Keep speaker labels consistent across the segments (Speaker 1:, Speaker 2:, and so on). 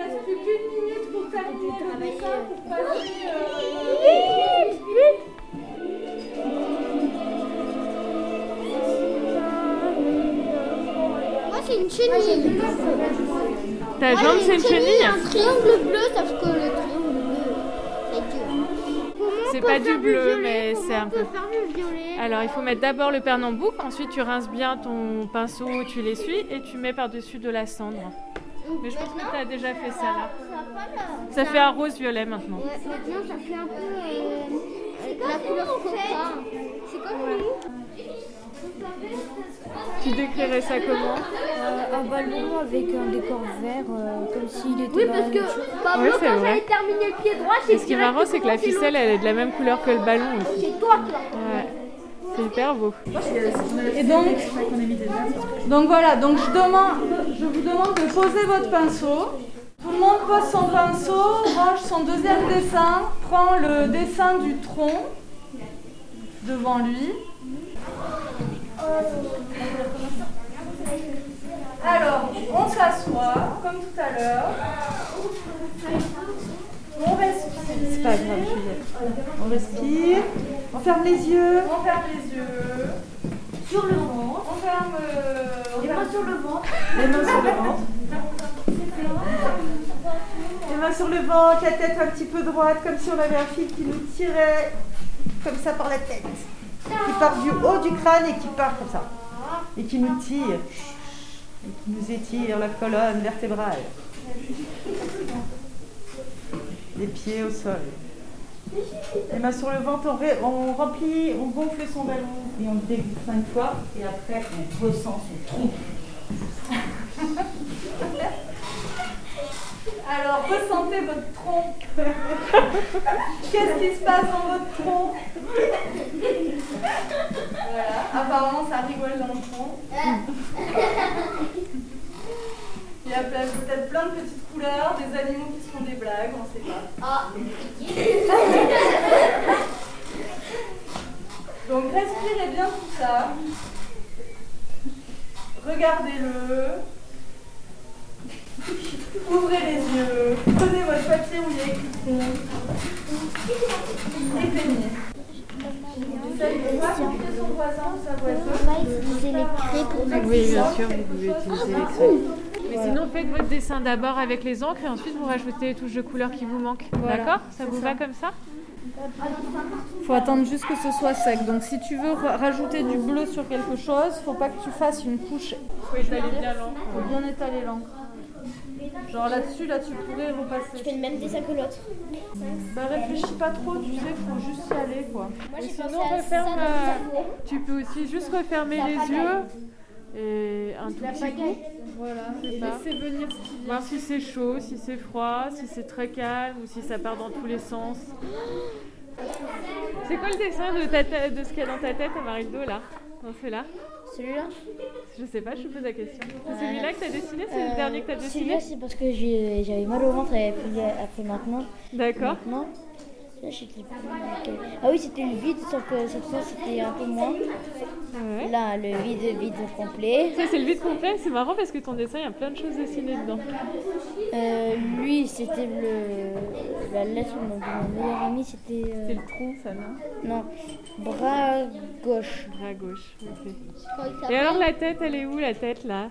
Speaker 1: il reste plus qu'une minute pour terminer le dessin, pour passer. euh,
Speaker 2: Moi, c'est une chenille.
Speaker 3: Ta jambe, c'est une chenille
Speaker 2: un triangle bleu, sauf que le triangle bleu, c'est
Speaker 3: pas du bleu,
Speaker 2: violet
Speaker 3: mais c'est un peu. Alors, il faut mettre d'abord le pernambouc, ensuite tu rinces bien ton pinceau, tu l'essuies et tu mets par-dessus de la cendre. Mais je pense que tu as déjà fait ça là.
Speaker 2: Ça
Speaker 3: fait un rose-violet maintenant.
Speaker 2: Ouais, maintenant ça fait un peu euh, la couleur. C'est comme nous.
Speaker 3: Tu décrirais ça comment?
Speaker 4: Euh, un ballon avec un décor vert, euh, comme s'il était
Speaker 2: Oui, parce que. Pablo,
Speaker 3: Ouais, c'est
Speaker 2: quand j'avais terminé le pied droit,
Speaker 3: Et ce qui est marrant, c'est que la ficelle, elle est de la même couleur que le ballon aussi.
Speaker 2: C'est toi qui l'as.
Speaker 3: Ouais. C'est hyper beau.
Speaker 1: Et donc, donc voilà, donc je, demande, je vous demande de poser votre pinceau. Tout le monde pose son pinceau, range son deuxième dessin, prend le dessin du tronc devant lui. Alors, on s'assoit, comme tout à l'heure. On respire.
Speaker 3: C'est pas grave, Juliette.
Speaker 1: On respire. On ferme les yeux. On ferme les yeux. Sur le ventre. On ferme. euh, on ferme-
Speaker 2: sur le ventre.
Speaker 1: Les mains sur le ventre. Les mains sur le ventre, la tête un petit peu droite, comme si on avait un fil qui nous tirait comme ça par la tête. Qui part du haut du crâne et qui part comme ça. Et qui nous tire. Et qui nous étire la colonne vertébrale. Les pieds au sol. Les mains sur le ventre, on, ré- on remplit, on gonfle son ballon et on le dégoûte cinq fois. Et après, on ressent son tronc. Alors, ressentez votre tronc. Qu'est-ce qui se passe dans votre tronc Voilà, apparemment ça rigole dans le tronc. Il y a peut-être plein de petites couleurs, des animaux qui blagues, on sait pas. Donc respirez bien tout ça. Regardez-le. Ouvrez les yeux. Prenez votre papier où il y a écrit tronc. Et peignez. Essaye de pas couper son voisin ou sa
Speaker 2: On
Speaker 1: voisine.
Speaker 2: va utiliser les craies pour mettre
Speaker 3: Oui, bien sûr, vous pouvez utiliser les crayons. Mais sinon, faites votre dessin d'abord avec les encres et ensuite vous rajoutez les touches de couleur qui vous manquent. D'accord? Ça vous va comme ça?
Speaker 1: Faut attendre juste que ce soit sec. Donc si tu veux ra- rajouter du bleu sur quelque chose, faut pas que tu fasses une couche.
Speaker 3: Faut étaler bien l'encre.
Speaker 1: Faut bien étaler l'encre. Genre là-dessus, là tu pourrais repasser.
Speaker 2: fais le même dessin que l'autre.
Speaker 1: Bah réfléchis pas trop, tu sais, faut juste y aller quoi.
Speaker 2: Moi, j'ai
Speaker 3: sinon, referme, euh. Tu peux aussi juste refermer les yeux et un tout petit coup.
Speaker 1: Voilà.
Speaker 3: C'est
Speaker 1: Et
Speaker 3: ça.
Speaker 1: laissez venir ce qui vient.
Speaker 3: Voir si c'est chaud, si c'est froid, si c'est très calme ou si ça part dans tous les sens. C'est quoi le dessin de, ta de ce qu'il y a dans ta tête, Amarildo, là Dans celui-là?
Speaker 4: Celui-là?
Speaker 3: Je sais pas, je te pose la question. C'est celui-là que t'as dessiné C'est le
Speaker 4: Euh,
Speaker 3: dernier que t'as dessiné?
Speaker 4: Celui-là, c'est parce que j'ai- j'avais mal au ventre et puis après maintenant.
Speaker 3: D'accord.
Speaker 4: Maintenant, j'étais Ah oui, c'était le vide, sauf que cette fois, c'était un peu moins.
Speaker 3: Ouais.
Speaker 4: Là, le vide, vide complet.
Speaker 3: Ça, c'est le vide complet. C'est marrant parce que ton dessin, il y a plein de choses dessinées dedans.
Speaker 4: Euh, lui, c'était le... la lettre de mon meilleur ami, c'était... euh,
Speaker 3: C'est le tronc, ça, non?
Speaker 4: Non, bras gauche.
Speaker 3: À gauche. ok. Et alors, la tête, elle est où, la tête, là?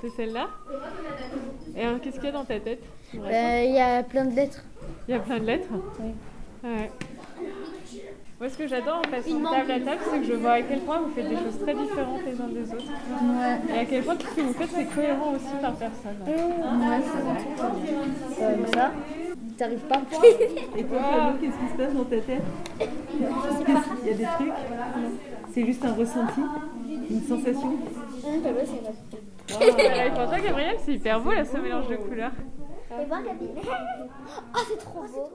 Speaker 3: C'est celle-là? Et alors, qu'est-ce qu'il y a dans ta tête?
Speaker 4: Euh, Il y a plein de lettres.
Speaker 3: Il y a plein de lettres
Speaker 4: Oui.
Speaker 3: Ouais. Moi, ce que j'adore en passant de table à table, c'est que je vois à quel point vous faites des choses très différentes les uns des autres. Et à quel point tout ce que vous faites, c'est cohérent aussi par personne.
Speaker 4: Comme ça. T'arrives pas à me voir
Speaker 1: Et toi, Fabio, qu'est-ce qui se passe dans ta tête? Il y a des trucs? C'est juste un ressenti? Une sensation?
Speaker 2: Hum, bah ouais, c'est
Speaker 3: pour toi, Gabriel, c'est hyper beau là, ce mélange de couleurs.
Speaker 2: Et ben, Gabi. Oh, c'est trop beau.